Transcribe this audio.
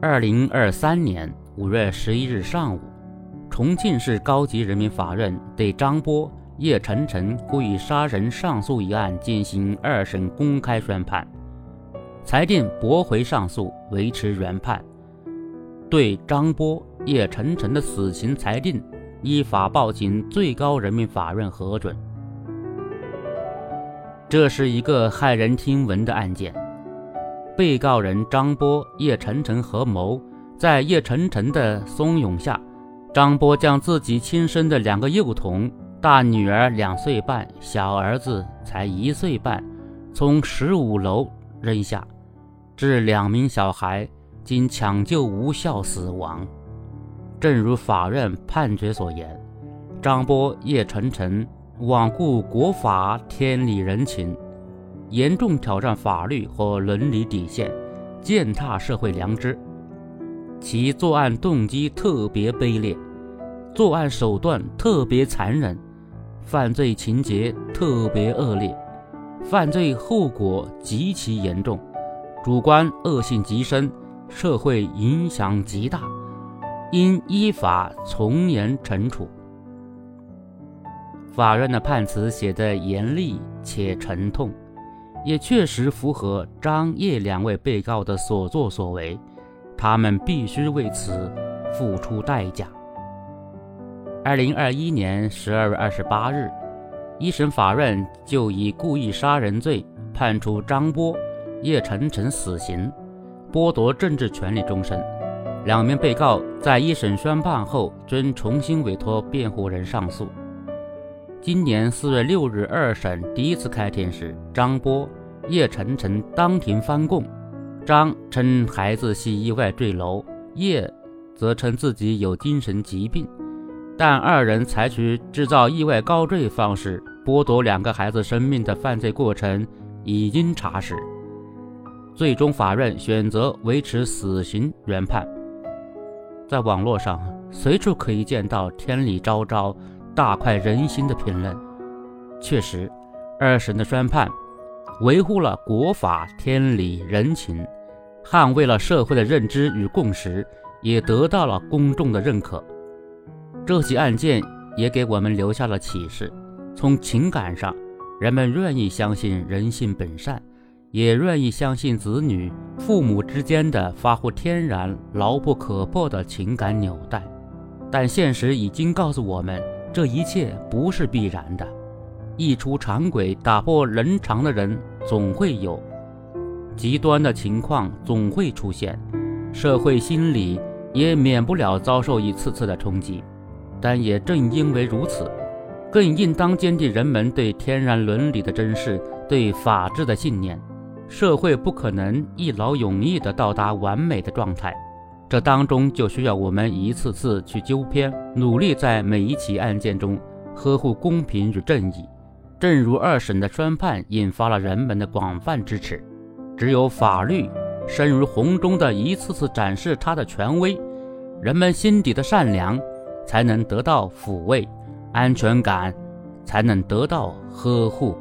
二零二三年五月十一日上午，重庆市高级人民法院对张波、叶晨晨故意杀人上诉一案进行二审公开宣判，裁定驳回上诉，维持原判，对张波、叶晨晨的死刑裁定依法报请最高人民法院核准。这是一个骇人听闻的案件。被告人张波、叶晨晨合谋，在叶晨晨的怂恿下，张波将自己亲生的两个幼童——大女儿两岁半，小儿子才一岁半，从十五楼扔下，致两名小孩经抢救无效死亡。正如法院判决所言，张波、叶晨晨罔顾国法、天理人情。严重挑战法律和伦理底线，践踏社会良知。其作案动机特别卑劣，作案手段特别残忍，犯罪情节特别恶劣，犯罪后果极其严重，主观恶性极深，社会影响极大，应依法从严惩处。法院的判词写得严厉且沉痛。也确实符合张叶两位被告的所作所为，他们必须为此付出代价。二零二一年十二月二十八日，一审法院就以故意杀人罪判处张波、叶晨晨死刑，剥夺政治权利终身。两名被告在一审宣判后，均重新委托辩护人上诉。今年四月六日，二审第一次开庭时，张波、叶晨晨当庭翻供。张称孩子系意外坠楼，叶则称自己有精神疾病。但二人采取制造意外高坠方式剥夺两个孩子生命的犯罪过程已经查实。最终，法院选择维持死刑原判。在网络上，随处可以见到天理昭昭。大快人心的评论，确实，二审的宣判维护了国法、天理、人情，捍卫了社会的认知与共识，也得到了公众的认可。这起案件也给我们留下了启示：从情感上，人们愿意相信人性本善，也愿意相信子女、父母之间的发乎天然、牢不可破的情感纽带。但现实已经告诉我们。这一切不是必然的，一出常轨、打破人常的人总会有，极端的情况总会出现，社会心理也免不了遭受一次次的冲击。但也正因为如此，更应当坚定人们对天然伦理的珍视，对法治的信念。社会不可能一劳永逸地到达完美的状态。这当中就需要我们一次次去纠偏，努力在每一起案件中呵护公平与正义。正如二审的宣判引发了人们的广泛支持，只有法律深如洪钟的一次次展示它的权威，人们心底的善良才能得到抚慰，安全感才能得到呵护。